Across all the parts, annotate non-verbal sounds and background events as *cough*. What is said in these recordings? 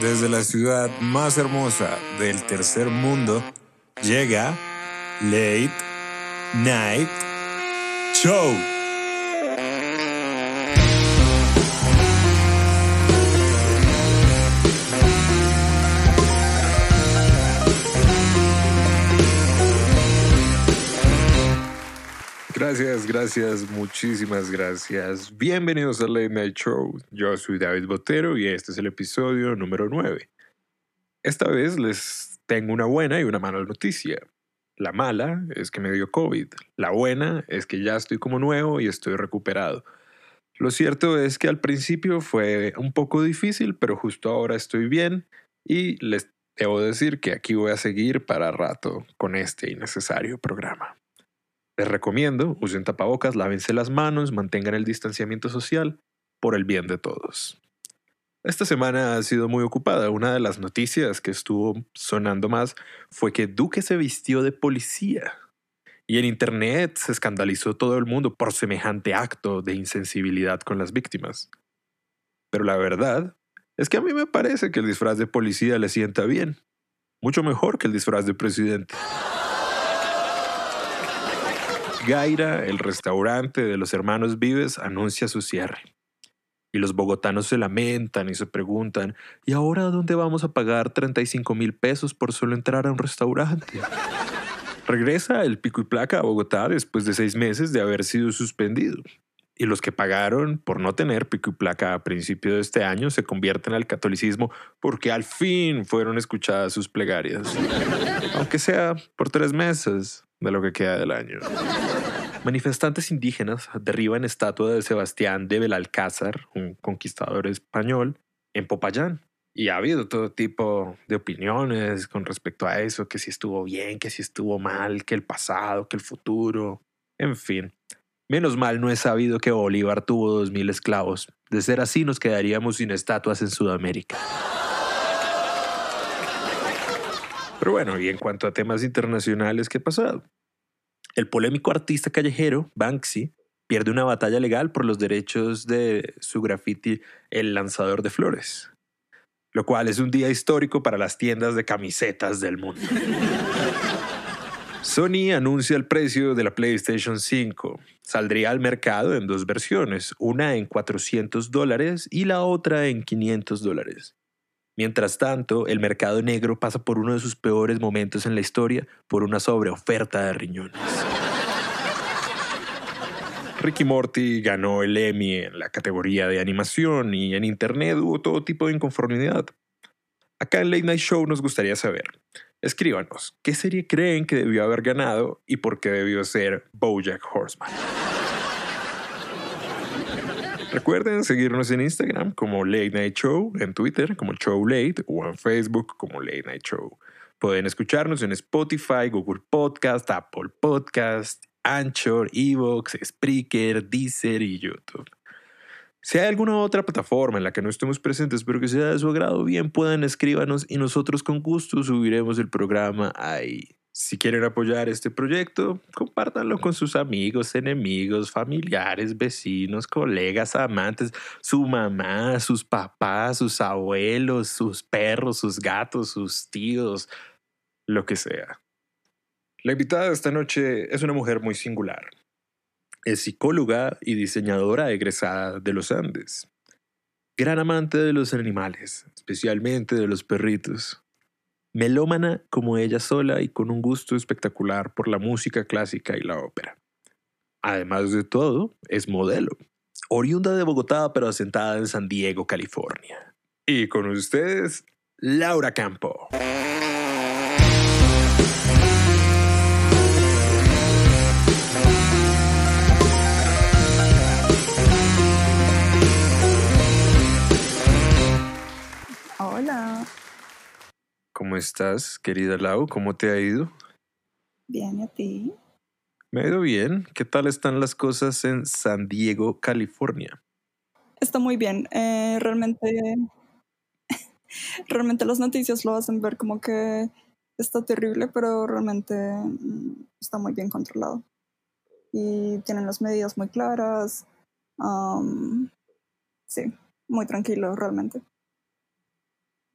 desde la ciudad más hermosa del tercer mundo, llega Late Night Show. Gracias, gracias, muchísimas gracias. Bienvenidos a Late Night Show. Yo soy David Botero y este es el episodio número 9. Esta vez les tengo una buena y una mala noticia. La mala es que me dio COVID. La buena es que ya estoy como nuevo y estoy recuperado. Lo cierto es que al principio fue un poco difícil, pero justo ahora estoy bien y les debo decir que aquí voy a seguir para rato con este innecesario programa. Les recomiendo, usen tapabocas, lávense las manos, mantengan el distanciamiento social por el bien de todos. Esta semana ha sido muy ocupada. Una de las noticias que estuvo sonando más fue que Duque se vistió de policía. Y en Internet se escandalizó todo el mundo por semejante acto de insensibilidad con las víctimas. Pero la verdad es que a mí me parece que el disfraz de policía le sienta bien. Mucho mejor que el disfraz de presidente. Gaira, el restaurante de los hermanos Vives, anuncia su cierre. Y los bogotanos se lamentan y se preguntan, ¿y ahora dónde vamos a pagar 35 mil pesos por solo entrar a un restaurante? Regresa el pico y placa a Bogotá después de seis meses de haber sido suspendido. Y los que pagaron por no tener pico y placa a principio de este año se convierten al catolicismo porque al fin fueron escuchadas sus plegarias. Aunque sea por tres meses de lo que queda del año. Manifestantes indígenas derriban estatua de Sebastián de Belalcázar, un conquistador español, en Popayán. Y ha habido todo tipo de opiniones con respecto a eso, que si estuvo bien, que si estuvo mal, que el pasado, que el futuro, en fin. Menos mal no he sabido que Bolívar tuvo dos mil esclavos. De ser así nos quedaríamos sin estatuas en Sudamérica. Pero bueno, y en cuanto a temas internacionales, ¿qué ha pasado? El polémico artista callejero, Banksy, pierde una batalla legal por los derechos de su graffiti El lanzador de flores, lo cual es un día histórico para las tiendas de camisetas del mundo. Sony anuncia el precio de la PlayStation 5. Saldría al mercado en dos versiones, una en 400 dólares y la otra en 500 dólares. Mientras tanto, el mercado negro pasa por uno de sus peores momentos en la historia por una sobreoferta de riñones. Ricky Morty ganó el Emmy en la categoría de animación y en Internet hubo todo tipo de inconformidad. Acá en Late Night Show nos gustaría saber, escríbanos, ¿qué serie creen que debió haber ganado y por qué debió ser Bojack Horseman? Recuerden seguirnos en Instagram como Late Night Show, en Twitter como Show Late o en Facebook como Late Night Show. Pueden escucharnos en Spotify, Google Podcast, Apple Podcast, Anchor, Evox, Spreaker, Deezer y YouTube. Si hay alguna otra plataforma en la que no estemos presentes pero que sea de su agrado, bien puedan escríbanos y nosotros con gusto subiremos el programa ahí. Si quieren apoyar este proyecto, compártanlo con sus amigos, enemigos, familiares, vecinos, colegas, amantes, su mamá, sus papás, sus abuelos, sus perros, sus gatos, sus tíos, lo que sea. La invitada de esta noche es una mujer muy singular. Es psicóloga y diseñadora egresada de los Andes. Gran amante de los animales, especialmente de los perritos melómana como ella sola y con un gusto espectacular por la música clásica y la ópera. Además de todo, es modelo, oriunda de Bogotá pero asentada en San Diego, California. Y con ustedes, Laura Campo. ¿Cómo estás, querida Lau? ¿Cómo te ha ido? Bien, ¿y a ti? Me ha ido bien. ¿Qué tal están las cosas en San Diego, California? Está muy bien. Eh, realmente, *laughs* realmente las noticias lo hacen ver como que está terrible, pero realmente mm, está muy bien controlado. Y tienen las medidas muy claras. Um, sí, muy tranquilo realmente.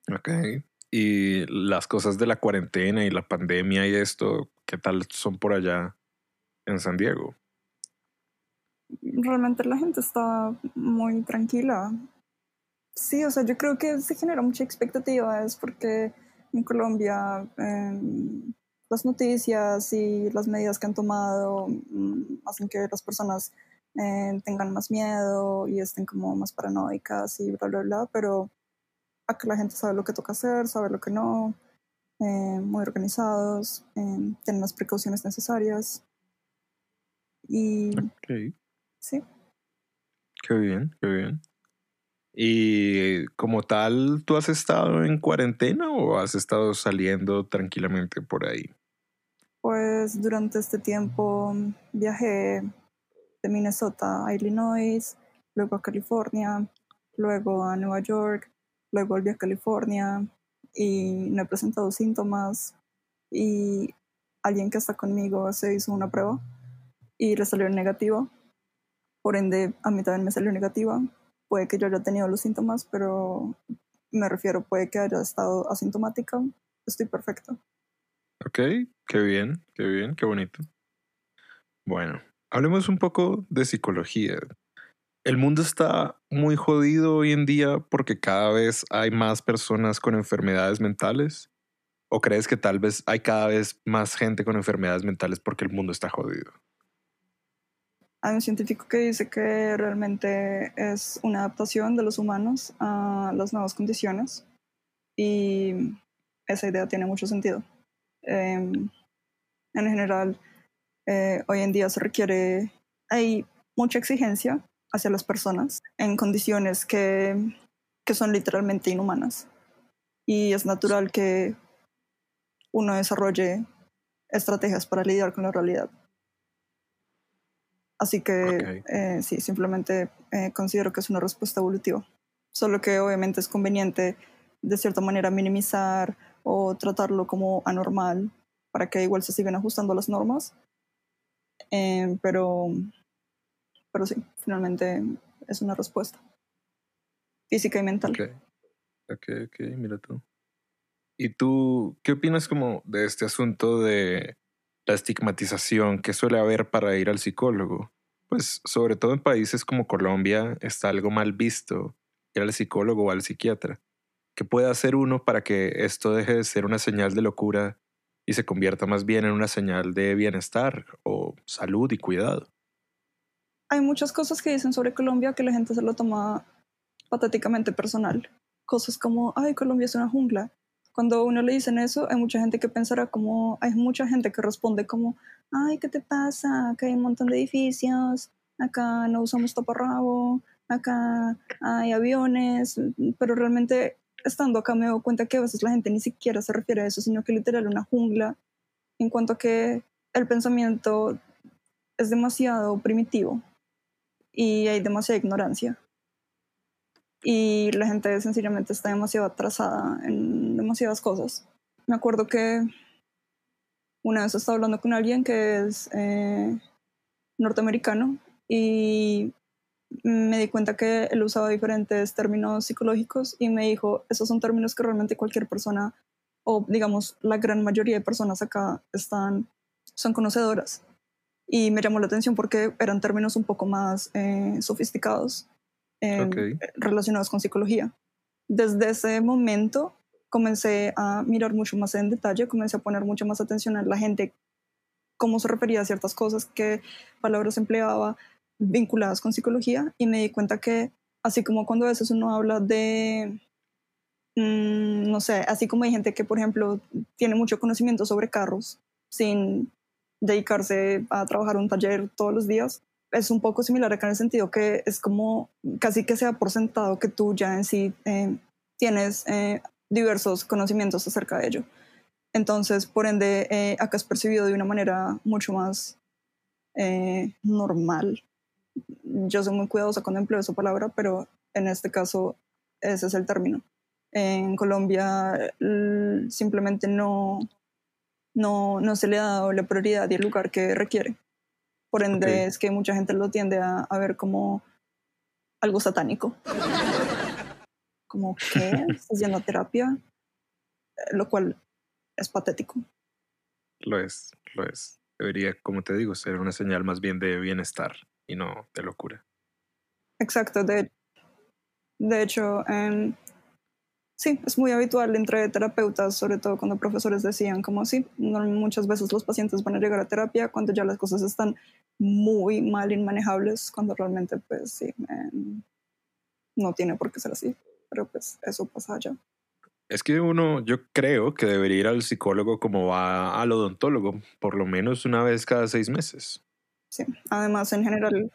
Ok. Y las cosas de la cuarentena y la pandemia y esto, ¿qué tal son por allá en San Diego? Realmente la gente está muy tranquila. Sí, o sea, yo creo que se genera mucha expectativa, es porque en Colombia em, las noticias y las medidas que han tomado mm, hacen que las personas eh, tengan más miedo y estén como más paranoicas y bla, bla, bla, pero acá la gente sabe lo que toca hacer, sabe lo que no, eh, muy organizados, eh, tienen las precauciones necesarias. Y sí. Qué bien, qué bien. Y como tal, ¿tú has estado en cuarentena o has estado saliendo tranquilamente por ahí? Pues durante este tiempo viajé de Minnesota a Illinois, luego a California, luego a Nueva York, luego volví a California y no he presentado síntomas y alguien que está conmigo se hizo una prueba y le salió negativo. Por ende, a mí también me salió negativa. Puede que yo haya tenido los síntomas, pero me refiero, puede que haya estado asintomática. Estoy perfecta. Ok, qué bien, qué bien, qué bonito. Bueno, hablemos un poco de psicología. El mundo está muy jodido hoy en día porque cada vez hay más personas con enfermedades mentales. ¿O crees que tal vez hay cada vez más gente con enfermedades mentales porque el mundo está jodido? Hay un científico que dice que realmente es una adaptación de los humanos a las nuevas condiciones y esa idea tiene mucho sentido. Em, en general, eh, hoy en día se requiere, hay mucha exigencia hacia las personas en condiciones que, que son literalmente inhumanas. Y es natural que uno desarrolle estrategias para lidiar con la realidad. Así que eh, sí, simplemente eh, considero que es una respuesta evolutiva. Solo que obviamente es conveniente de cierta manera minimizar o tratarlo como anormal para que igual se sigan ajustando las normas. Eh, pero, pero sí, finalmente es una respuesta física y mental. Ok, ok, ok, mira tú. ¿Y tú qué opinas como de este asunto de la estigmatización que suele haber para ir al psicólogo? Pues sobre todo en países como Colombia está algo mal visto ir al psicólogo o al psiquiatra. ¿Qué puede hacer uno para que esto deje de ser una señal de locura y se convierta más bien en una señal de bienestar o salud y cuidado? Hay muchas cosas que dicen sobre Colombia que la gente se lo toma patéticamente personal. Cosas como, ay, Colombia es una jungla. Cuando uno le dicen eso, hay mucha gente que pensará como, hay mucha gente que responde como, ay, ¿qué te pasa? Acá hay un montón de edificios, acá no usamos taparrabo, acá hay aviones, pero realmente estando acá me doy cuenta que a veces la gente ni siquiera se refiere a eso, sino que literal una jungla en cuanto a que el pensamiento es demasiado primitivo y hay demasiada ignorancia. Y la gente sencillamente está demasiado atrasada en demasiadas cosas. Me acuerdo que una vez estaba hablando con alguien que es eh, norteamericano y me di cuenta que él usaba diferentes términos psicológicos y me dijo, esos son términos que realmente cualquier persona, o digamos la gran mayoría de personas acá están, son conocedoras. Y me llamó la atención porque eran términos un poco más eh, sofisticados eh, relacionados con psicología. Desde ese momento comencé a mirar mucho más en detalle, comencé a poner mucho más atención a la gente, cómo se refería a ciertas cosas, qué palabras empleaba, vinculadas con psicología y me di cuenta que así como cuando a veces uno habla de, mm, no sé, así como hay gente que, por ejemplo, tiene mucho conocimiento sobre carros sin dedicarse a trabajar un taller todos los días, es un poco similar acá en el sentido que es como casi que sea por sentado que tú ya en sí eh, tienes eh, diversos conocimientos acerca de ello. Entonces, por ende, eh, acá es percibido de una manera mucho más normal yo soy muy cuidadosa cuando empleo esa palabra, pero en este caso ese es el término. En Colombia simplemente no, no, no se le ha dado la prioridad y el lugar que requiere. Por ende es que mucha gente lo tiende a, a ver como algo satánico. como que estás yendo a terapia, eh, lo cual es patético. Lo es, lo es. Debería, como te digo, ser una señal más bien de bienestar y no de locura. Exacto, de, de hecho, em, sí, es muy habitual entre terapeutas, sobre todo cuando profesores decían como sí, muchas veces los pacientes van a llegar a terapia cuando ya las cosas están muy mal inmanejables, cuando realmente pues sí, no tiene por qué ser así, pero pues eso pasa allá. Es que uno, yo creo que debería ir al psicólogo como va al odontólogo, por lo menos una vez cada seis meses. Sí, además en general,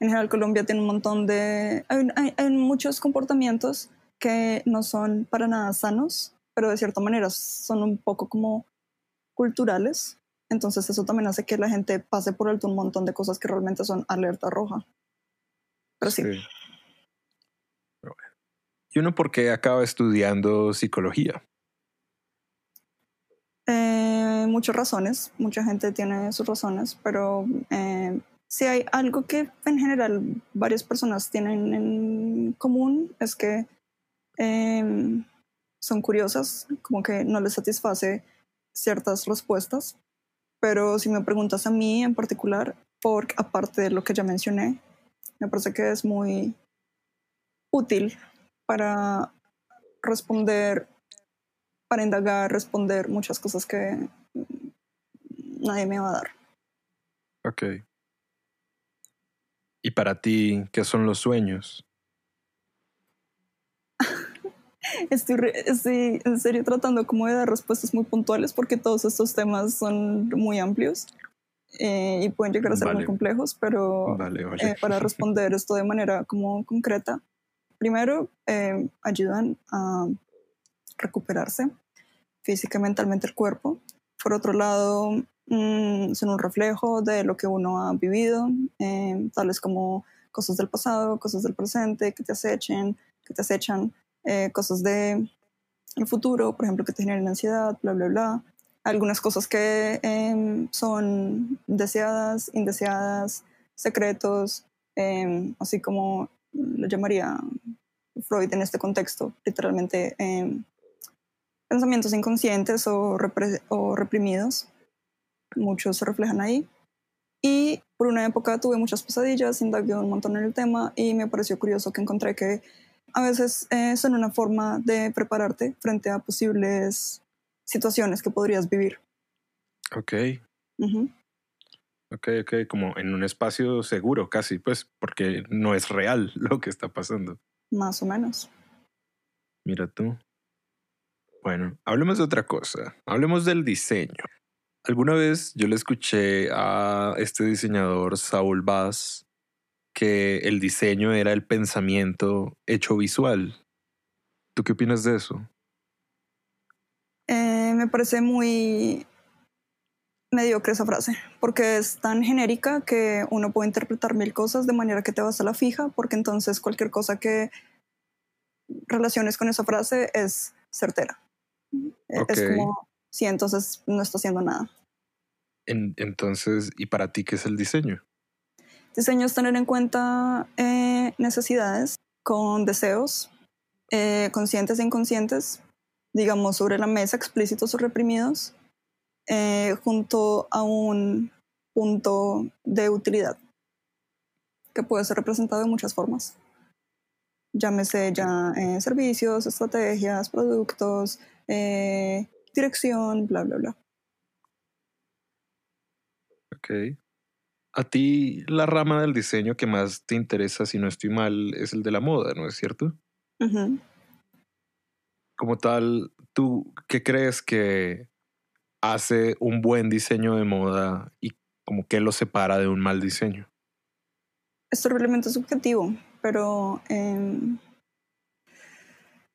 en general Colombia tiene un montón de, hay, hay, muchos comportamientos que no son para nada sanos, pero de cierta manera son un poco como culturales. Entonces eso también hace que la gente pase por alto un montón de cosas que realmente son alerta roja. Pero sí. sí. ¿Y uno por qué acaba estudiando psicología? Eh, muchas razones, mucha gente tiene sus razones, pero eh, si hay algo que en general varias personas tienen en común es que em, son curiosas, como que no les satisface ciertas respuestas, pero si me preguntas a mí en particular, por aparte de lo que ya mencioné, me parece que es muy útil para responder, para indagar, responder muchas cosas que nadie me va a dar. Ok. ¿Y para ti qué son los sueños? *laughs* estoy, estoy en serio tratando como de dar respuestas muy puntuales porque todos estos temas son muy amplios eh, y pueden llegar a ser muy complejos, pero eh, para *laughs* responder esto de manera como concreta, primero, eh, ayudan a recuperarse física y mentalmente el cuerpo. Por otro lado, mm, son un reflejo de lo que uno ha vivido, tales como cosas del pasado, cosas del presente que te acechen, que te acechan, eh, cosas del futuro, por ejemplo, que te generen ansiedad, bla, bla, bla. Algunas cosas que em, son deseadas, indeseadas, secretos, em, así como lo llamaría Freud en este contexto, literalmente em, pensamientos inconscientes o, reprimidos. Muchos se reflejan ahí. Y por una época tuve muchas pesadillas, indagué un montón en el tema y me pareció curioso que encontré que a veces eh, son una forma de prepararte frente a posibles situaciones que podrías vivir. Ok. Ok, ok, como en un espacio seguro casi, pues, porque no es real *laughs* lo que está pasando. Más o menos. Mira tú. Bueno, hablemos de otra cosa. Hablemos del diseño. Alguna vez yo le escuché a este diseñador, Saul Bass, que el diseño era el pensamiento hecho visual. ¿Tú qué opinas de eso? Eh, me parece muy mediocre esa frase, porque es tan genérica que uno puede interpretar mil cosas de manera que te vas a la fija, porque entonces cualquier cosa que relaciones con esa frase es certera. Es como, sí, entonces no está haciendo nada. entonces, ¿y para ti qué es el diseño? Diseño es tener en cuenta eh, necesidades con deseos eh, conscientes e inconscientes, digamos, sobre la mesa, explícitos o reprimidos, eh, junto a un punto de utilidad que puede ser representado de muchas formas. Llámese ya servicios, estrategias, productos, dirección, bla, bla, bla. Ok. A ti la rama del diseño que más te interesa, si no estoy mal, es el de la moda, ¿no es cierto? Como tal, ¿tú qué crees que hace un buen diseño de moda y como que lo separa de un mal diseño? Es realmente subjetivo, pero em,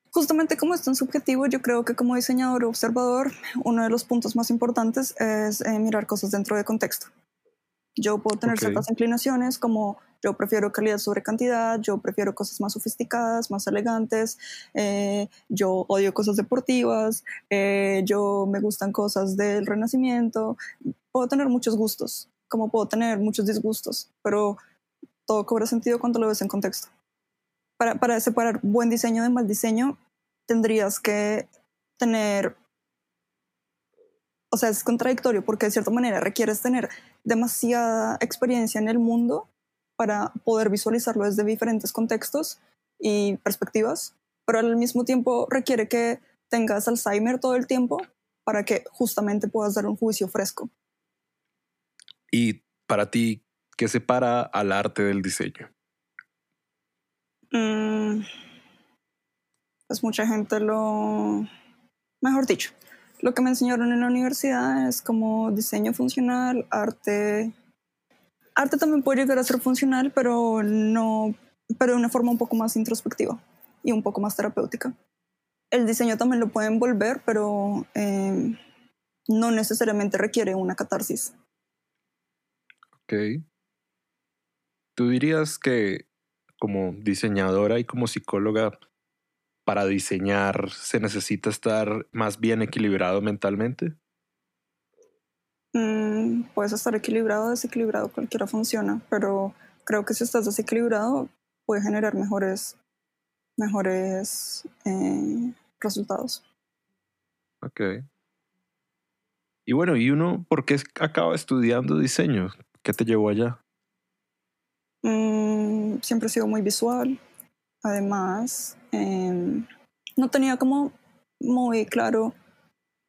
justamente como es tan subjetivo, yo creo que como diseñador o observador, uno de los puntos más importantes es eh, mirar cosas dentro de contexto. Yo puedo tener ciertas inclinaciones como yo prefiero calidad sobre cantidad, yo prefiero cosas más sofisticadas, más elegantes, eh, yo odio cosas deportivas, eh, yo me gustan cosas del renacimiento. Puedo tener muchos gustos, como puedo tener muchos disgustos, pero todo cobra sentido cuando lo ves en contexto. para, para separar buen diseño de mal diseño, tendrías que tener, o sea, es contradictorio porque de cierta manera requieres tener demasiada experiencia en el mundo para poder visualizarlo desde diferentes contextos y perspectivas, pero al mismo tiempo requiere que tengas Alzheimer todo el tiempo para que justamente puedas dar un juicio fresco. Y para ti, ¿qué separa al arte del diseño? Mm, pues mucha gente lo... Mejor dicho, lo que me enseñaron en la universidad es como diseño funcional, arte... Arte también puede llegar a ser funcional, pero no... pero de una forma un poco más introspectiva y un poco más terapéutica. El diseño también lo puede envolver, pero eh, no necesariamente requiere una catarsis. Ok. ¿Tú dirías que como diseñadora y como psicóloga, para diseñar se necesita estar más bien equilibrado mentalmente? Mm, puedes estar equilibrado desequilibrado, cualquiera funciona, pero creo que si estás desequilibrado puede generar mejores, mejores eh, resultados. Ok. Y bueno, ¿y uno por qué acaba estudiando diseño? ¿Qué te llevó allá? Mm, siempre he sido muy visual. Además, em, no tenía como muy claro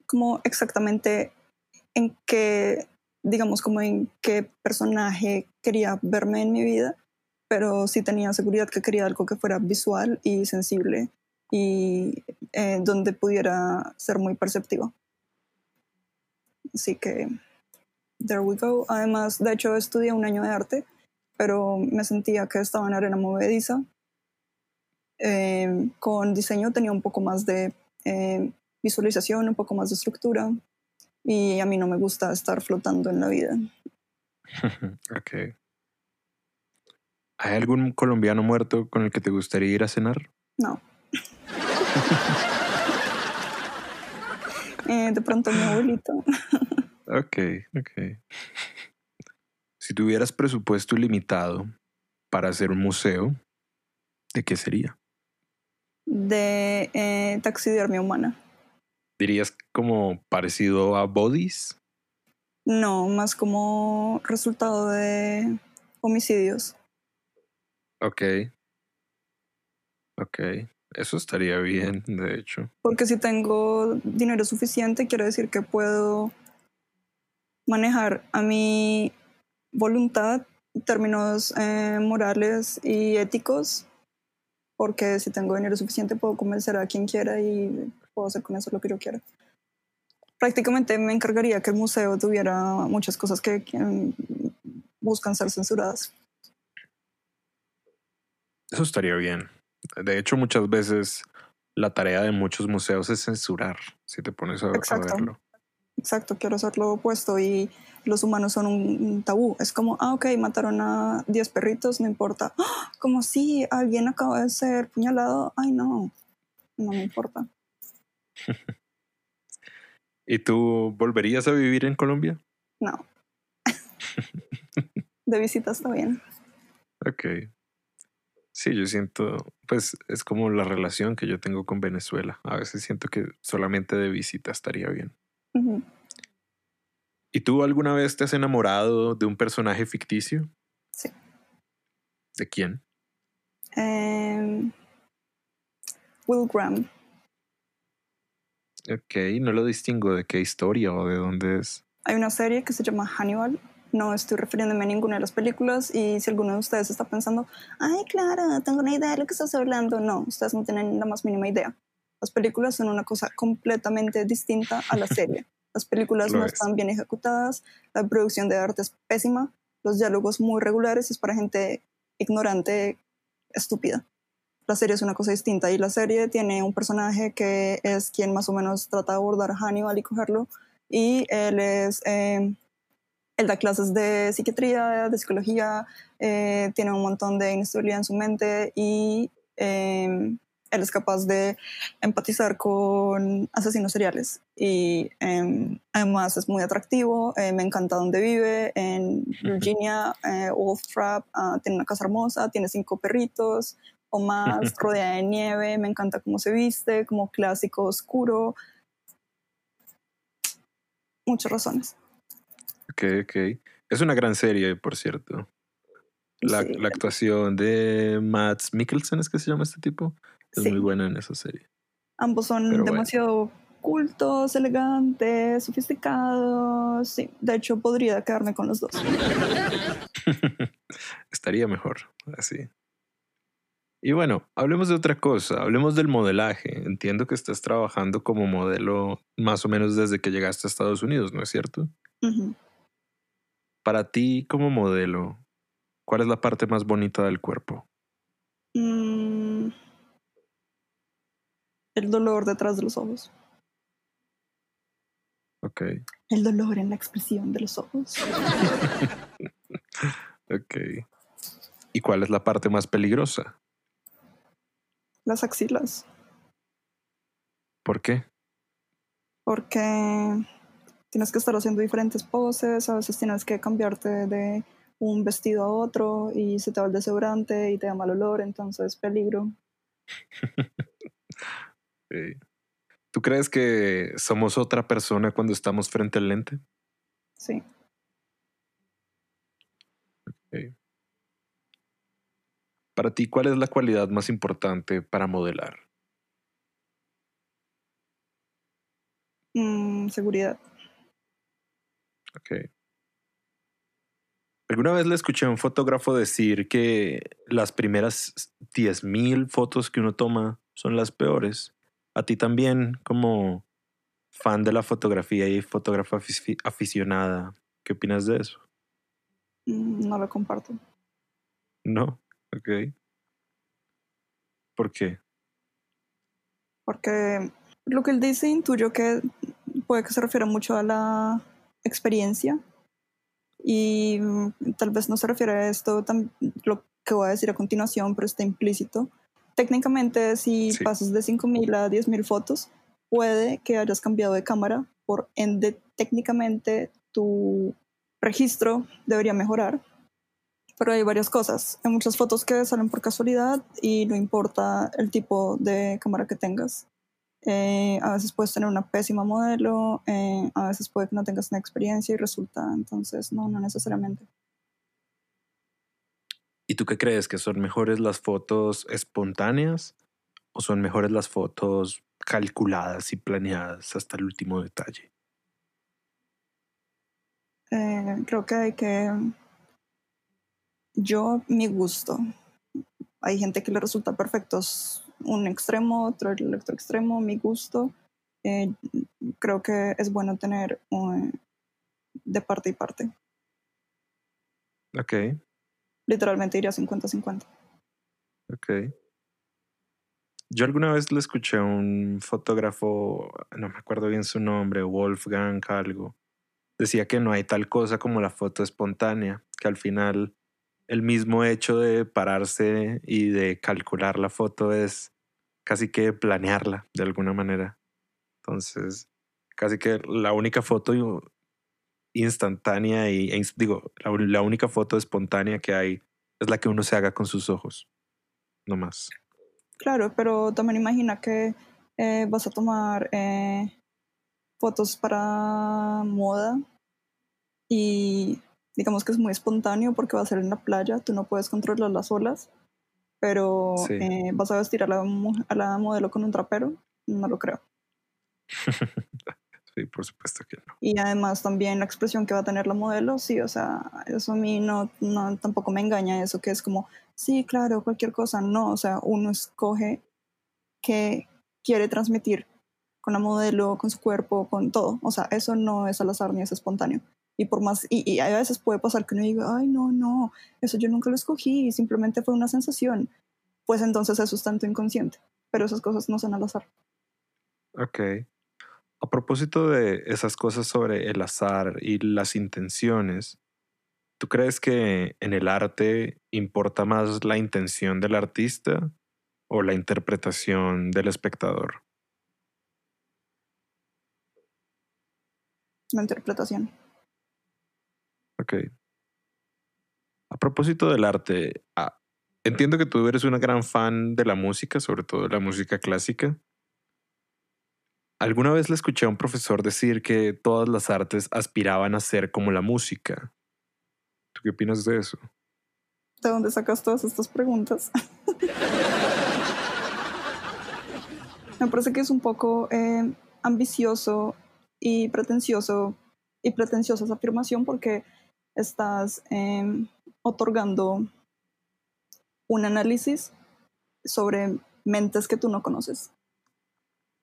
como exactamente en qué, digamos, como en qué personaje quería verme en mi vida, pero sí tenía seguridad que quería algo que fuera visual y sensible y eh, donde pudiera ser muy perceptivo. Así que, there we go. Además, de hecho, estudié un año de arte pero me sentía que estaba en arena movediza. Eh, con diseño tenía un poco más de eh, visualización, un poco más de estructura y a mí no me gusta estar flotando en la vida. *laughs* ok. ¿Hay algún colombiano muerto con el que te gustaría ir a cenar? No. *laughs* Eh, de pronto mi abuelito. ok, ok. Si tuvieras presupuesto ilimitado para hacer un museo, ¿de qué sería? De eh, taxidermia humana. ¿Dirías como parecido a Bodies? No, más como resultado de homicidios. Ok. Ok. Eso estaría bien, de hecho. Porque si tengo dinero suficiente, quiere decir que puedo manejar a mi voluntad, términos eh, morales y éticos, porque si tengo dinero suficiente puedo convencer a quien quiera y puedo hacer con eso lo que yo quiera. Prácticamente me encargaría que el museo tuviera muchas cosas que, buscan ser censuradas. Eso estaría bien. De hecho, muchas veces la tarea de muchos museos es censurar, si te pones a, a verlo. Exacto, quiero hacer lo opuesto y los humanos son un, tabú. Es como, ah, ok, mataron a 10 perritos, no importa. ¡Ah! Como si alguien acaba de ser puñalado, ay no, no me importa. *laughs* ¿Y tú volverías a vivir en Colombia? No. *laughs* de visita está bien. Ok. Sí, yo siento, pues es como la relación que yo tengo con Venezuela. A veces siento que solamente de visita estaría bien. ¿Y tú alguna vez te has enamorado de un personaje ficticio? Sí. ¿De quién? Em, Will Graham. Ok, no lo distingo de qué historia o de dónde es. Hay una serie que se llama Hannibal. No estoy refiriéndome a ninguna de las películas y si alguno de ustedes está pensando, ay, claro, tengo una idea de lo que estás hablando, no, ustedes no tienen la más mínima idea. Las películas son una cosa completamente distinta a la serie. *laughs* Las películas no están bien ejecutadas, la producción de arte es pésima, los diálogos muy regulares, es para gente ignorante, estúpida. La serie es una cosa distinta y la serie tiene un personaje que es quien más o menos trata de abordar a Hannibal y cogerlo y él es... Eh, él da clases de psiquiatría, de psicología, eh, tiene un montón de inestabilidad en su mente y eh, él es capaz de empatizar con asesinos seriales y em, además es muy atractivo, eh, me encanta donde vive, en Virginia, eh, Wolf Trap, ah, tiene una casa hermosa, tiene cinco perritos, o más *laughs* rodeada de nieve, me encanta cómo se viste, como clásico oscuro. Muchas razones. Ok, ok. Es una gran serie, por cierto. La, Sí. la actuación de Matt Mikkelsen, ¿es que se llama este tipo? Es Sí. muy buena en esa serie. Ambos son Pero bueno. demasiado cultos, elegantes, sofisticados. Sí, de hecho podría quedarme con los dos. *laughs* Estaría mejor así. Y bueno, hablemos de otra cosa, hablemos del modelaje. Entiendo que estás trabajando como modelo más o menos desde que llegaste a Estados Unidos, ¿no es cierto? Para ti como modelo, ¿cuál es la parte más bonita del cuerpo? Mm. El dolor detrás de los ojos. Ok, El dolor en la expresión de los ojos. *laughs* ok. ¿Y cuál es la parte más peligrosa? Las axilas. ¿Por qué? Porque tienes que estar haciendo diferentes poses, a veces tienes que cambiarte de un vestido a otro y se te va el desodorante y te da mal olor, entonces peligro. *laughs* Eh, ¿Tú crees que somos otra persona cuando estamos frente al lente? Sí. Para ti, ¿cuál es la cualidad más importante para modelar? Mm, seguridad. Ok. Alguna vez le escuché a un fotógrafo decir que las primeras 10.000 fotos que uno toma son las peores. A ti también, como fan de la fotografía y fotógrafa afici- aficionada, ¿qué opinas de eso? Mm, no lo comparto. No, ok. ¿Por qué? Porque lo que él dice intuyo que puede que se refiera mucho a la experiencia y mm, tal vez no se refiere a esto, lo que voy a decir a continuación, pero está implícito. Técnicamente, si Sí. pasas de 5.000 a 10.000 fotos, puede que hayas cambiado de cámara, por ende, técnicamente tu registro debería mejorar. Pero hay varias cosas. Hay muchas fotos que salen por casualidad y no importa el tipo de cámara que tengas. Eh, a veces puedes tener una pésima modelo, eh, a veces puede que no tengas una experiencia y resulta, entonces no, no necesariamente. ¿Y tú qué crees? ¿Que son mejores las fotos espontáneas o son mejores las fotos calculadas y planeadas hasta el último detalle? Eh, creo que hay que... Yo, mi gusto. Hay gente que le resulta perfecto un extremo, otro el otro extremo, mi gusto. Eh, creo que es bueno tener eh, de parte y parte. Ok, Literalmente iría 50-50. ok. Yo alguna vez le escuché a un fotógrafo, no me acuerdo bien su nombre, Wolfgang algo, decía que no hay tal cosa como la foto espontánea, que al final el mismo hecho de pararse y de calcular la foto es casi que planearla de alguna manera. Entonces, casi que la única foto instantánea y, e digo, la, única foto espontánea que hay es la que uno se haga con sus ojos, no más. Claro, pero también imagina que eh, vas a tomar eh, fotos para moda y digamos que es muy espontáneo porque va a ser en la playa, tú no puedes controlar las olas, pero Sí. eh, vas a vestir a la, a la modelo con un trapero, no lo creo. *laughs* sí, por supuesto que no. Y además también la expresión que va a tener la modelo, sí, o sea, eso a mí no, no tampoco me engaña eso que es como, sí, claro, cualquier cosa, no, o sea, uno escoge qué quiere transmitir con la modelo, con su cuerpo, con todo, o sea, eso no es al azar ni es espontáneo. Y por más, y, y a veces puede pasar que uno diga, ay, no, no, eso yo nunca lo escogí, simplemente fue una sensación. Pues entonces eso es tanto inconsciente, pero esas cosas no son al azar. Ok. A propósito de esas cosas sobre el azar y las intenciones, ¿tú crees que en el arte importa más la intención del artista o la interpretación del espectador? Es una interpretación. Ok. A propósito del arte, ah, entiendo que tú eres una gran fan de la música, sobre todo de la música clásica. Alguna vez le escuché a un profesor decir que todas las artes aspiraban a ser como la música. ¿Tú qué opinas de eso? ¿De dónde sacas todas estas preguntas? Me parece que es un poco eh, ambicioso y pretencioso y pretenciosa esa afirmación porque estás em, otorgando un análisis sobre mentes que tú no conoces.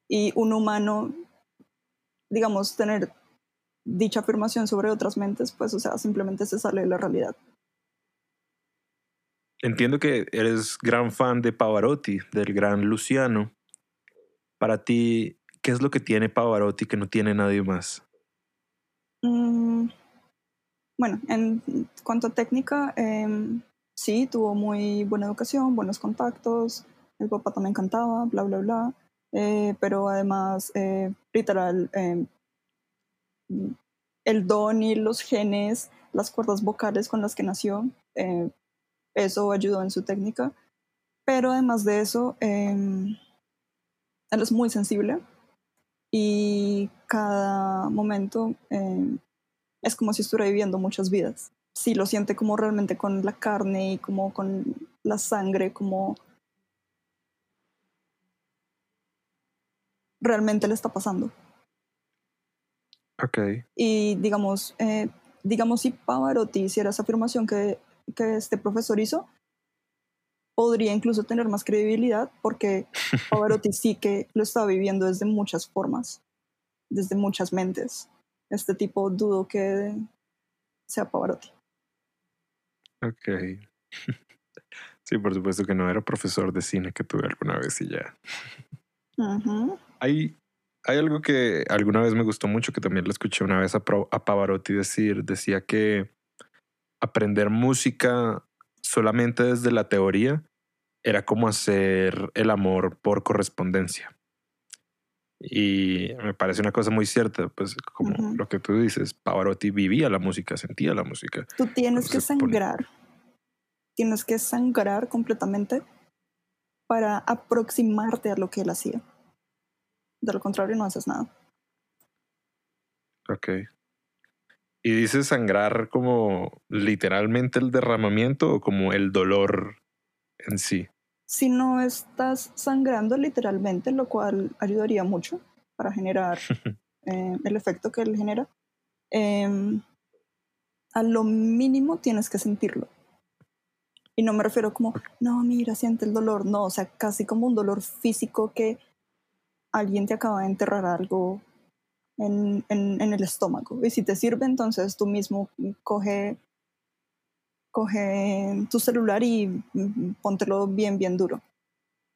Y un humano, digamos, tener dicha afirmación sobre otras mentes, pues, o sea, simplemente se sale de la realidad. Entiendo que eres gran fan de Pavarotti, del gran Luciano. Para ti, ¿qué es lo que tiene Pavarotti que no tiene nadie más? Mm, bueno, en cuanto a técnica, em, sí, tuvo muy buena educación, buenos contactos, el papá también cantaba, bla, bla, bla, eh, pero además, eh, literal, em, el don y los genes, las cuerdas vocales con las que nació, eh, eso ayudó en su técnica, pero además de eso, em, él es muy sensible y cada momento es como si estuviera viviendo muchas vidas. Sí, lo siente como realmente con la carne y como con la sangre, como realmente le está pasando. Ok. Y digamos, eh, digamos si Pavarotti hiciera esa afirmación que, que este profesor hizo, podría incluso tener más credibilidad porque *laughs* Pavarotti sí que lo está viviendo desde muchas formas, desde muchas mentes este tipo dudo que sea Pavarotti. Ok. *laughs* Sí, por supuesto que no era profesor de cine que tuve alguna vez y ya. Hay, hay algo que alguna vez me gustó mucho, que también lo escuché una vez a, a Pavarotti decir, decía que aprender música solamente desde la teoría era como hacer el amor por correspondencia. Y me parece una cosa muy cierta, pues como lo que tú dices, Pavarotti vivía la música, sentía la música. Tú tienes que sangrar, tienes que sangrar completamente para aproximarte a lo que él hacía. De lo contrario, no haces nada. Ok. ¿Y dices sangrar como literalmente el derramamiento o como el dolor en sí? si no estás sangrando literalmente, lo cual ayudaría mucho para generar *laughs* eh, el efecto que él genera, em, a lo mínimo tienes que sentirlo. Y no me refiero como, no, mira, siente el dolor, no, o sea, casi como un dolor físico que alguien te acaba de enterrar algo en, en el estómago. Y si te sirve, entonces tú mismo coge coge tu celular y póntelo bien, bien duro.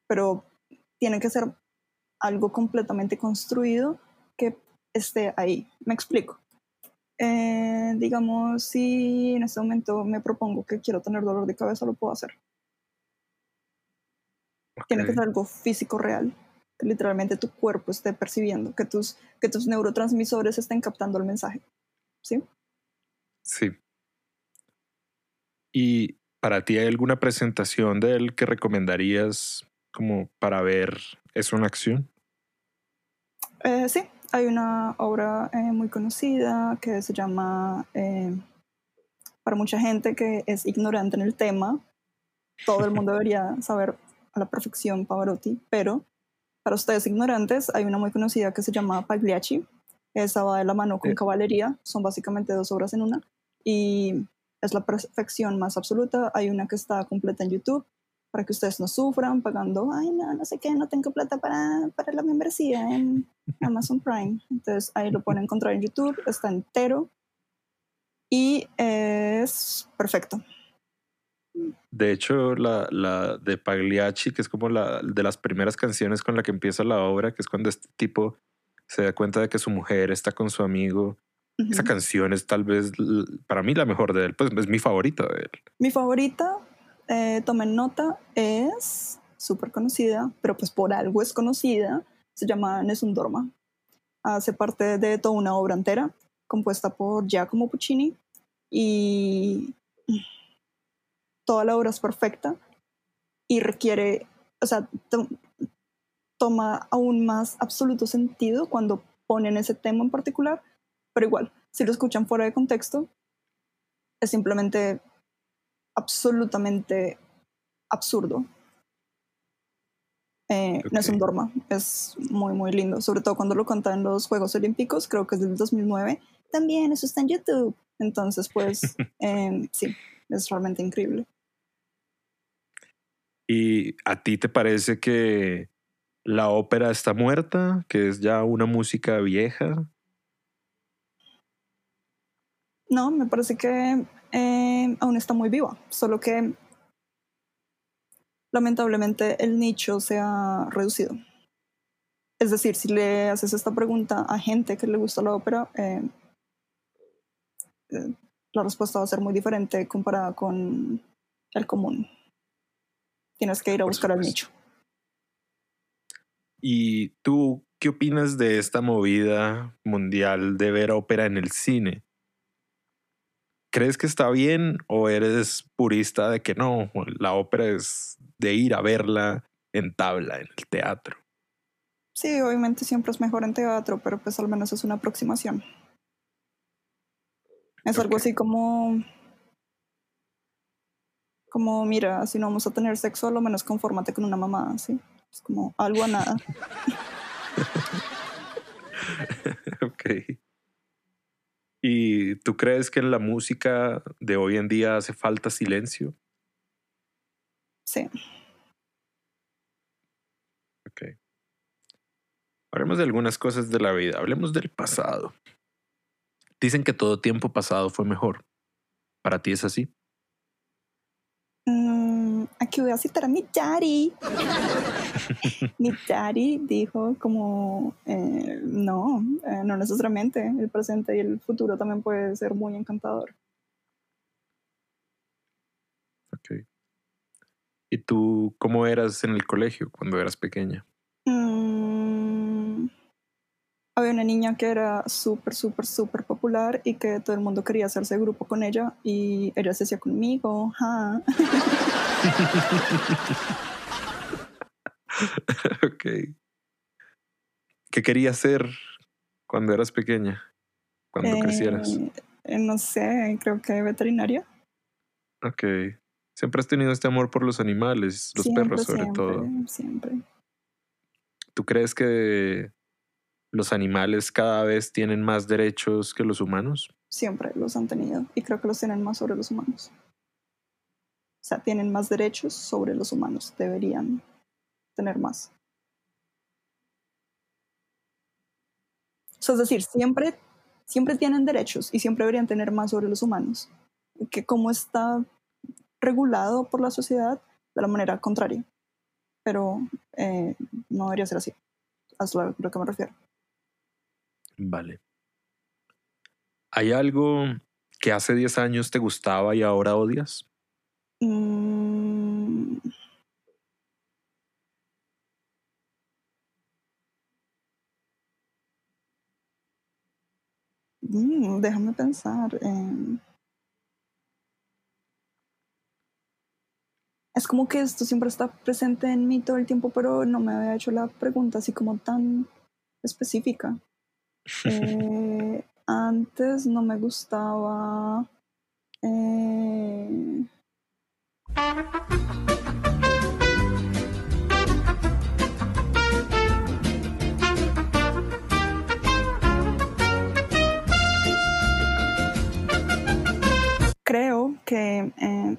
Pero tiene que ser algo completamente construido que esté ahí. Me explico. Eh, digamos, si en este momento me propongo que quiero tener dolor de cabeza, lo puedo hacer. Tiene que ser algo físico real, que literalmente tu cuerpo esté percibiendo, que tus, que tus neurotransmisores estén captando el mensaje. ¿Sí? Sí. ¿Y para ti hay alguna presentación de él que recomendarías como para ver eso en acción? Eh, sí, hay una obra eh, muy conocida que se llama, eh, para mucha gente que es ignorante en el tema, todo el mundo *laughs* debería saber a la perfección Pavarotti, pero para ustedes ignorantes hay una muy conocida que se llama Pagliacci, esa va de la mano con Caballería, son básicamente dos obras en una, y es la perfección más absoluta. Hay una que está completa en YouTube para que ustedes no sufran pagando, ay, no, no sé qué, no tengo plata para, para la membresía en Amazon Prime. Entonces ahí lo pueden encontrar en YouTube, está entero y es perfecto. De hecho, la, la, de Pagliacci, que es como la de las primeras canciones con la que empieza la obra, que es cuando este tipo se da cuenta de que su mujer está con su amigo esa canción es tal vez para mí la mejor de él, pues es mi favorita de él. Mi favorita, eh, tomen nota, es súper conocida, pero pues por algo es conocida, se llama Nessun Dorma. Hace parte de toda una obra entera, compuesta por Giacomo Puccini, y toda la obra es perfecta, y requiere, o sea, to- toma aún más absoluto sentido cuando ponen ese tema en particular, pero igual, si lo escuchan fuera de contexto, es simplemente absolutamente absurdo. Eh, No es un dorma, es muy, muy lindo, sobre todo cuando lo cantan en los Juegos Olímpicos, creo que es del 2009. También eso está en YouTube. Entonces, pues, *laughs* em, sí, es realmente increíble. ¿Y a ti te parece que la ópera está muerta? ¿Que es ya una música vieja? No, me parece que eh, aún está muy viva, solo que lamentablemente el nicho se ha reducido. Es decir, si le haces esta pregunta a gente que le gusta la ópera, eh, eh, la respuesta va a ser muy diferente comparada con el común. Tienes que ir a Por buscar al nicho. ¿Y tú qué opinas de esta movida mundial de ver ópera en el cine? ¿Crees que está bien o eres purista de que no, la ópera es de ir a verla en tabla, en el teatro? Sí, obviamente siempre es mejor en teatro, pero pues al menos es una aproximación. Es algo así como, como, mira, si no vamos a tener sexo, a lo menos confórmate con una mamá, ¿sí? Es como algo a nada. *laughs* ok. ¿Y tú crees que en la música de hoy en día hace falta silencio? Sí. Ok. Hablemos de algunas cosas de la vida. Hablemos del pasado. Dicen que todo tiempo pasado fue mejor. ¿Para ti es así? Mm, aquí voy a citar a mi daddy. mi daddy dijo como, eh, no, eh, no necesariamente. El presente y el futuro también puede ser muy encantador. Ok. ¿Y tú cómo eras en el colegio cuando eras pequeña? Mm, había una niña que era súper, súper, súper popular y que todo el mundo quería hacerse grupo con ella y ella se hacía conmigo. ja. *laughs* ok. ¿Qué querías ser cuando eras pequeña? Cuando crecieras. Eh, eh, no sé, creo que veterinaria. Ok. Siempre has tenido este amor por los animales, los Siempre, perros sobre siempre, todo. Siempre. ¿Tú crees que los animales cada vez tienen más derechos que los humanos? Siempre los han tenido y creo que los tienen más sobre los humanos. O sea, tienen más derechos sobre los humanos. Deberían tener más. Es decir, siempre, siempre tienen derechos y siempre deberían tener más sobre los humanos. Que como está regulado por la sociedad de la manera contraria. Pero eh, no debería ser así. A eso a lo que me refiero. Vale. ¿Hay algo que hace 10 años te gustaba y ahora odias? Mm. Mm, déjame pensar. Es como que esto siempre está presente en mí todo el tiempo, pero no me había hecho la pregunta así como tan específica. Eh, antes no me gustaba. eh, creo que eh,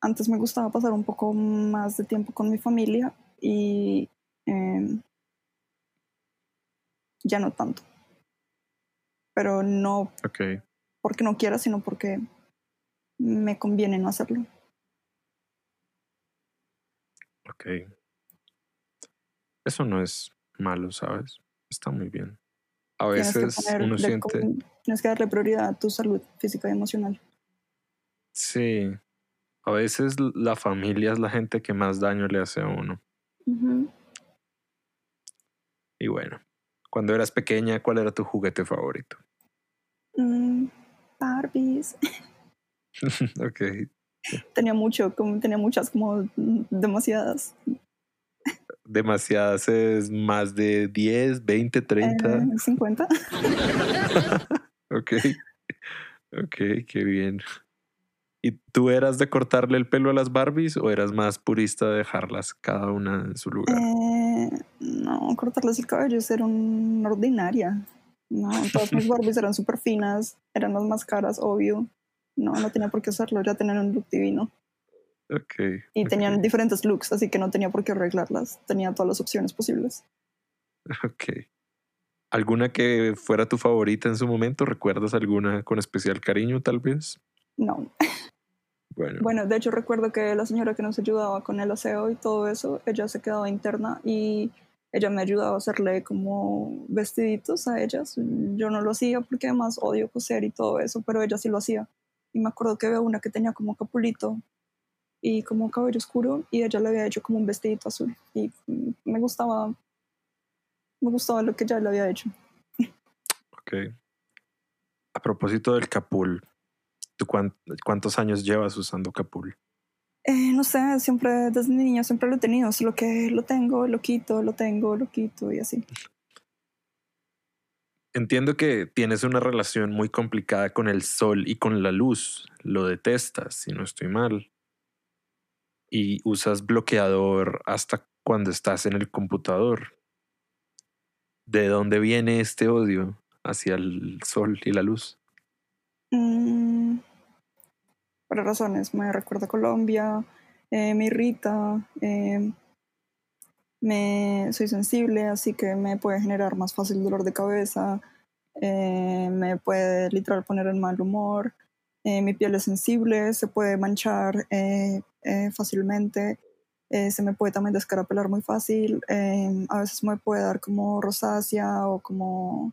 antes me gustaba pasar un poco más de tiempo con mi familia y eh, ya no tanto. Pero no ok. porque no quiera, sino porque me conviene no hacerlo. Ok. Eso no es malo, ¿sabes? Está muy bien. A veces uno siente... tienes que darle prioridad a tu salud física y emocional. Sí. A veces la familia es la gente que más daño le hace a uno. Y bueno, cuando eras pequeña, ¿cuál era tu juguete favorito? Mm, Barbies. *laughs* *laughs* ok. tenía mucho, como, tenía muchas, como demasiadas. Demasiadas es más de 10, 20, 30. Eh, 50. *laughs* ok. Ok, qué bien. ¿Y tú eras de cortarle el pelo a las Barbies o eras más purista de dejarlas cada una en su lugar? Eh, no, cortarles el cabello era una ordinaria. No, todas mis *laughs* Barbies eran súper finas, eran las más caras, obvio. No, no tenía por qué hacerlo, ya tenían un look divino. Ok. Y tenían diferentes looks, así que no tenía por qué arreglarlas. Tenía todas las opciones posibles. Ok. ¿Alguna que fuera tu favorita en su momento? ¿Recuerdas alguna con especial cariño, tal vez? No. *laughs* Bueno, Bueno, de hecho recuerdo que la señora que nos ayudaba con el aseo y todo eso, ella se quedaba interna y ella me ayudaba a hacerle como vestiditos a ellas. Yo no lo hacía porque además odio coser y todo eso, pero ella sí lo hacía. Y me acuerdo que había una que tenía como capulito y como cabello oscuro y ella le había hecho como un vestidito azul y me gustaba me gustaba lo que ella le había hecho. ok. A propósito del capul, ¿tú cuán- cuántos años llevas usando capul? Eh, no sé, siempre desde niña siempre lo he tenido, solo que lo tengo, lo quito, lo tengo, lo quito y así. Entiendo que tienes una relación muy complicada con el sol y con la luz. Lo detestas, si no estoy mal. Y usas bloqueador hasta cuando estás en el computador. ¿De dónde viene este odio hacia el sol y la luz? Mm, por razones, me recuerda Colombia, eh, me irrita, eh, me, soy sensible, así que me puede generar más fácil dolor de cabeza, eh, me puede literal poner en mal humor, eh, mi piel es sensible, se puede manchar fácilmente, se me puede también descarapelar muy fácil, a veces me puede dar como rosácea o como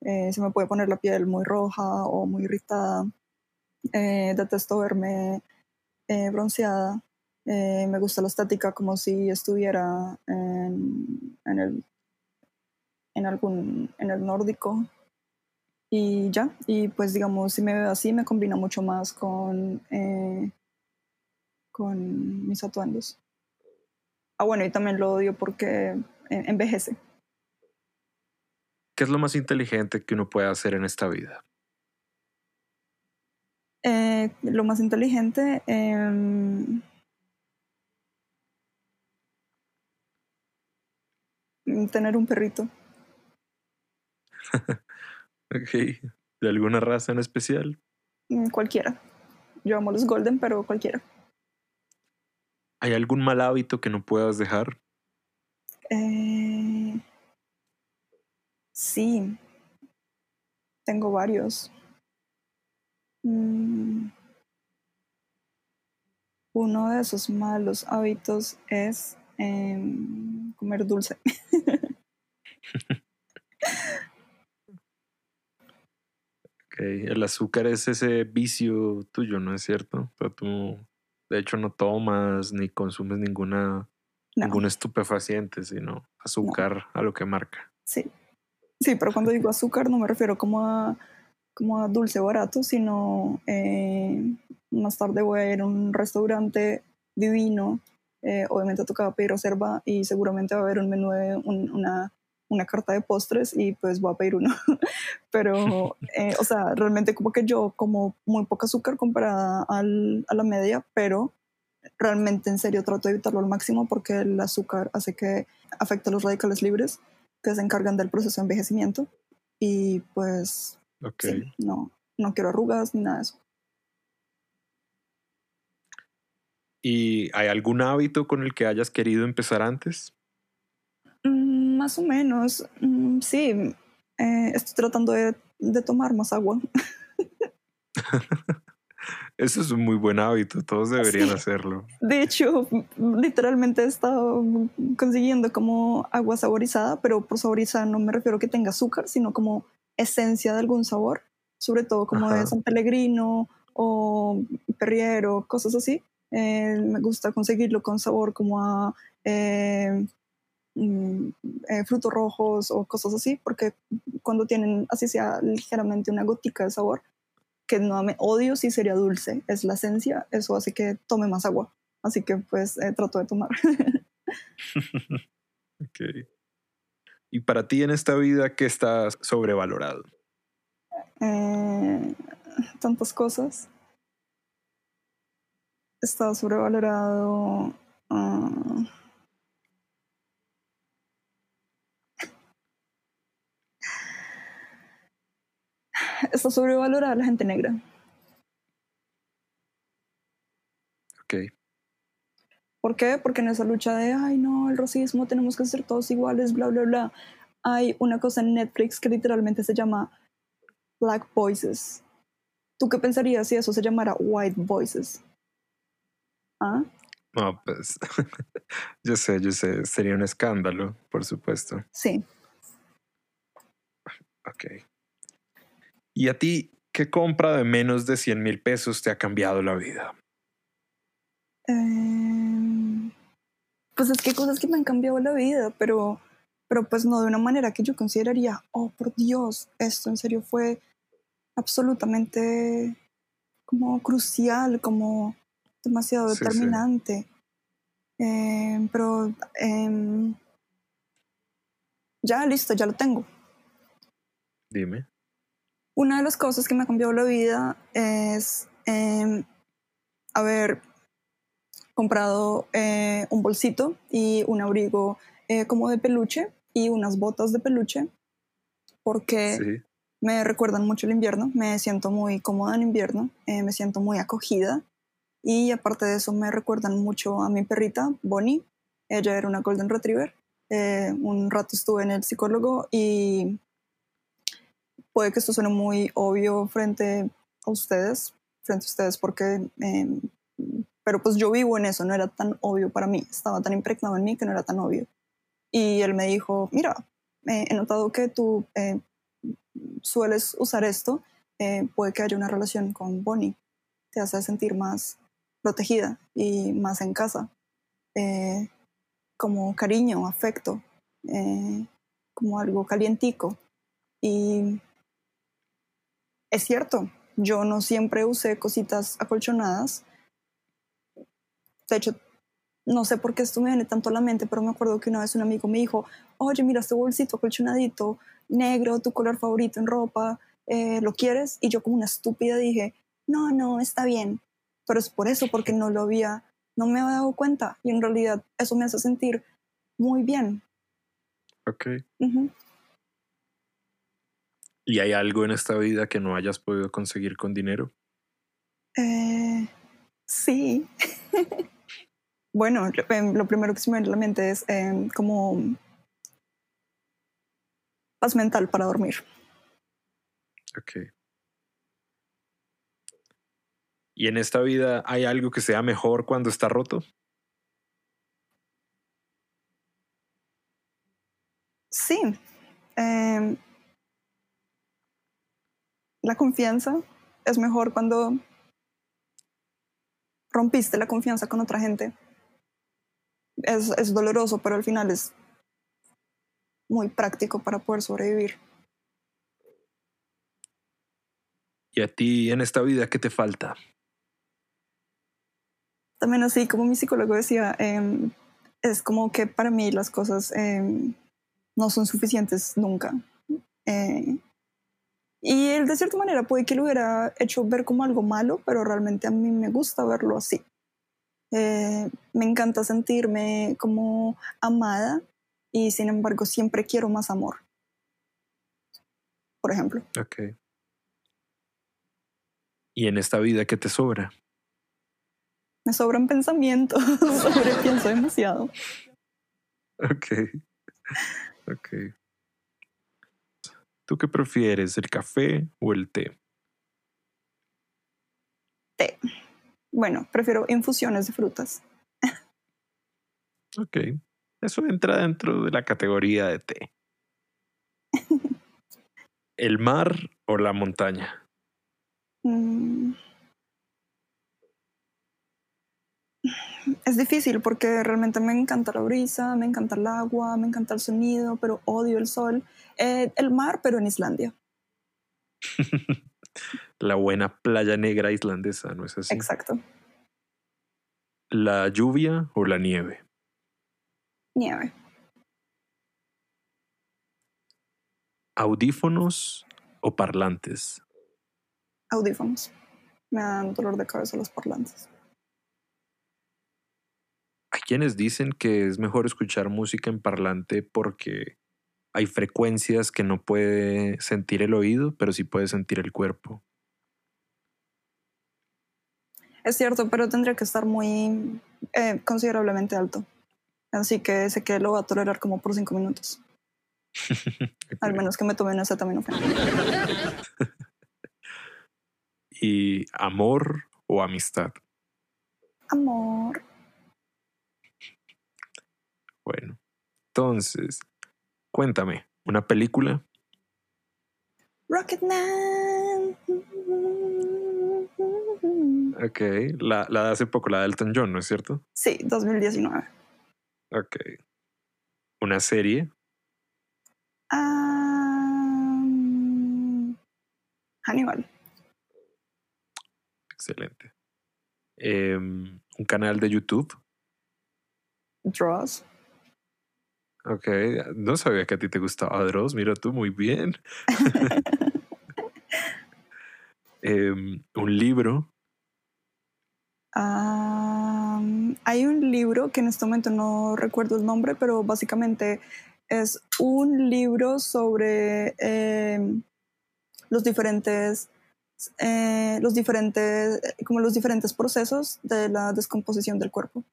eh, se me puede poner la piel muy roja o muy irritada. Eh, detesto verme eh, bronceada. Eh, me gusta la estática como si estuviera en, en el, en algún en el nórdico. Y ya, y pues digamos, si me veo así, me combina mucho más con, eh, con mis atuendos. Ah, bueno, y también lo odio porque envejece. ¿Qué es lo más inteligente que uno puede hacer en esta vida? Eh, lo más inteligente, em, tener un perrito. *laughs* Ok. ¿De alguna raza en especial? Mm, Cualquiera. Yo amo los golden, pero cualquiera. ¿Hay algún mal hábito que no puedas dejar? Eh, sí, tengo varios. Mm, uno de esos malos hábitos es em, comer dulce. *laughs* Ok, El azúcar es ese vicio tuyo, ¿no es cierto? O sea, tú, de hecho, no tomas ni consumes ninguna, No. ningún estupefaciente, sino azúcar a lo que marca. Sí. Sí, pero cuando digo azúcar no me refiero como a, como a dulce barato, sino eh, más tarde voy a ir a un restaurante divino. eh, obviamente tocaba pedir reserva y seguramente va a haber un menú de un- una, una carta de postres y pues voy a pedir uno. *laughs* pero, eh, o sea, realmente como que yo como muy poco azúcar comparada al- a la media, pero realmente en serio trato de evitarlo al máximo porque el azúcar hace que afecte a los radicales libres que se encargan del proceso de envejecimiento y pues sí, no, no quiero arrugas ni nada de eso. ¿Y hay algún hábito con el que hayas querido empezar antes? Mm, más o menos, mm, sí, eh, estoy tratando de, de tomar más agua. *laughs* *laughs* Eso es un muy buen hábito, todos deberían Sí. hacerlo. De hecho, literalmente he estado consiguiendo como agua saborizada, pero por saborizada no me refiero a que tenga azúcar, sino como esencia de algún sabor, sobre todo como Ajá. de San Pellegrino o Perriero, cosas así. Eh, me gusta conseguirlo con sabor como a eh, mm, eh, frutos rojos o cosas así, porque cuando tienen así sea ligeramente una gotica de sabor, que no me odio si sería dulce, es la esencia, eso hace que tome más agua. Así que pues eh, trato de tomar. *laughs* *laughs* ok. ¿Y para ti en esta vida qué está sobrevalorado? Eh, tantas cosas. Está sobrevalorado. Uh, está sobrevalorada la gente negra. Ok. ¿Por qué? Porque en esa lucha de, ay no, el racismo, tenemos que ser todos iguales, bla, bla, bla, hay una cosa en Netflix que literalmente se llama Black Voices. ¿Tú qué pensarías si eso se llamara White Voices? ¿Ah? No, pues *laughs* yo sé, yo sé, sería un escándalo, por supuesto. Sí. Ok. ¿Y a ti qué compra de menos de 100 mil pesos te ha cambiado la vida? Em, pues es que hay cosas que me han cambiado la vida, pero, pero pues no de una manera que yo consideraría, oh por Dios, esto en serio fue absolutamente como crucial, como demasiado determinante. Em, pero em, ya listo, ya lo tengo. Dime. Una de las cosas que me ha cambiado la vida es eh, haber comprado eh, un bolsito y un abrigo eh, como de peluche y unas botas de peluche porque me recuerdan mucho el invierno, me siento muy cómoda en invierno, eh, me siento muy acogida y aparte de eso me recuerdan mucho a mi perrita, Bonnie, ella era una Golden Retriever, un rato estuve en el psicólogo y puede que esto suene muy obvio frente a ustedes, frente a ustedes porque, em, pero pues yo vivo en eso, no era tan obvio para mí, estaba tan impregnado en mí que no era tan obvio. Y él me dijo, mira, he notado que tú eh, sueles usar esto, eh, puede que haya una relación con Bonnie, te hace sentir más protegida y más en casa, eh, como cariño, afecto, como algo calientico. Y es cierto, yo no siempre usé cositas acolchonadas. De hecho, no sé por qué esto me viene tanto a la mente, pero me acuerdo que una vez un amigo me dijo, oye, mira este bolsito acolchonadito, negro, tu color favorito en ropa, eh, ¿lo quieres? Y yo como una estúpida dije, no, no, está bien. Pero es por eso, porque no lo había, no me había dado cuenta. Y en realidad eso me hace sentir muy bien. Ok. ¿Y hay algo en esta vida que no hayas podido conseguir con dinero? Eh, sí. *laughs* bueno, em, lo, primero que se me viene a la mente es em, como paz mental para dormir. Ok. ¿Y en esta vida hay algo que sea mejor cuando está roto? Sí. Eh, la confianza es mejor cuando rompiste la confianza con otra gente. Es, doloroso, pero al final es muy práctico para poder sobrevivir. ¿Y a ti en esta vida qué te falta? También así, como mi psicólogo decía, em, es como que para mí las cosas em, no son suficientes nunca. Eh, y él de cierta manera puede que lo hubiera hecho ver como algo malo, pero realmente a mí me gusta verlo así. Eh, me encanta sentirme como amada y sin embargo siempre quiero más amor. Por ejemplo. Ok. ¿Y en esta vida qué te sobra? Me sobran pensamientos, *laughs* pienso demasiado. Ok. Ok. ¿Tú qué prefieres, el café o el té? Té. Bueno, prefiero infusiones de frutas. ok. Eso entra dentro de la categoría de té. *laughs* ¿El mar o la montaña? Mm. Es difícil porque realmente me encanta la brisa, me encanta el agua, me encanta el sonido, pero odio el sol. Eh, el mar, pero en Islandia. *laughs* La buena playa negra islandesa, ¿no es así? Exacto. ¿La lluvia o la nieve? Nieve. ¿Audífonos o parlantes? Audífonos. Me dan dolor de cabeza los parlantes. Hay quienes dicen que es mejor escuchar música en parlante porque hay frecuencias que no puede sentir el oído, pero sí puede sentir el cuerpo. Es cierto, pero tendría que estar muy eh, considerablemente alto. Así que sé que lo va a tolerar como por cinco minutos. *laughs* Al menos que me tome una acetaminofén. *laughs* ¿Y amor o amistad? Amor. Bueno, entonces, cuéntame, ¿una película? Rocketman. Ok, la, la de hace poco, la de Elton John, ¿no es cierto? Sí, 2019. Ok. ¿Una serie? Ah, Hannibal. Excelente. Em, ¿Un canal de YouTube? Draws. Ok, no sabía que a ti te gustaba Dross, mira tú muy bien. *laughs* Em, ¿Un libro? Hay un libro que en este momento no recuerdo el nombre, pero básicamente es un libro sobre em, los diferentes eh, los diferentes como los diferentes procesos de la descomposición del cuerpo.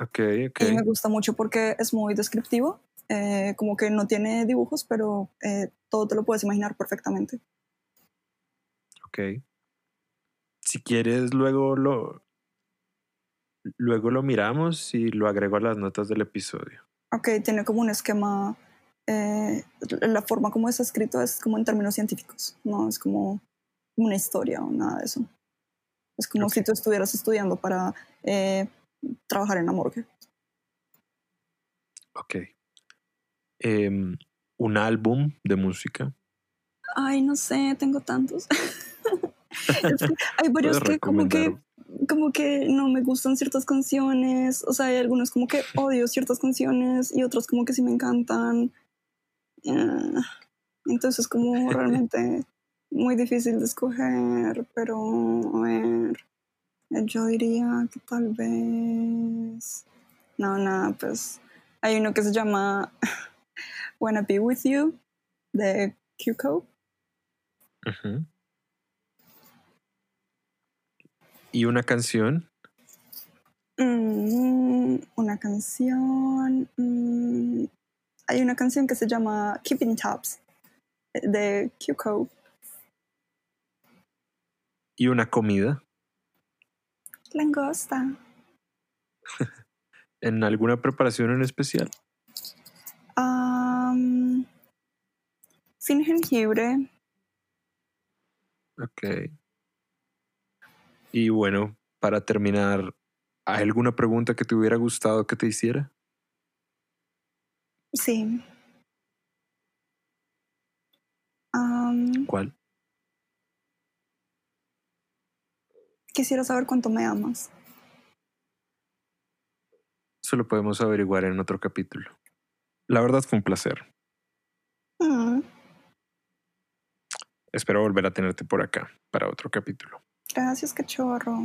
Ok, ok. Y me gusta mucho porque es muy descriptivo, eh, como que no tiene dibujos, pero eh, todo te lo puedes imaginar perfectamente. Ok. Si quieres, luego lo, luego lo miramos y lo agrego a las notas del episodio. Ok, tiene como un esquema, eh, la forma como es escrito es como en términos científicos, no es como una historia o nada de eso. Es como Ok. si tú estuvieras estudiando para eh, trabajar en la morgue. Ok. Em, un álbum de música. Ay, no sé, tengo tantos. *laughs* Hay varios que como que como que no me gustan ciertas canciones, o sea, hay algunos como que *laughs* odio ciertas canciones y otros como que sí me encantan. Ah, entonces como *laughs* realmente muy difícil de escoger, pero a ver, yo diría que tal vez... No, nada, pues hay uno que se llama *laughs* Wanna Be With You de QCO. Ujú. Y una canción. Mm, una canción. mm, hay una canción que se llama Keeping eh, de QCO. Y una comida. Langosta. *laughs* ¿En alguna preparación en especial? Am, sin jengibre. Ok. Y bueno, para terminar, ¿hay alguna pregunta que te hubiera gustado que te hiciera? Sí. Am, ¿Cuál? Quisiera saber cuánto me amas. Eso lo podemos averiguar en otro capítulo. La verdad fue un placer. Mm, Espero volver a tenerte por acá para otro capítulo. gracias, cachorro.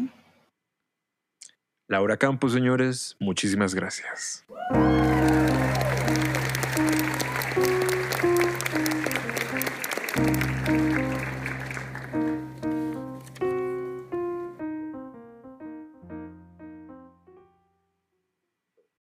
Laura Campos, señores, muchísimas gracias.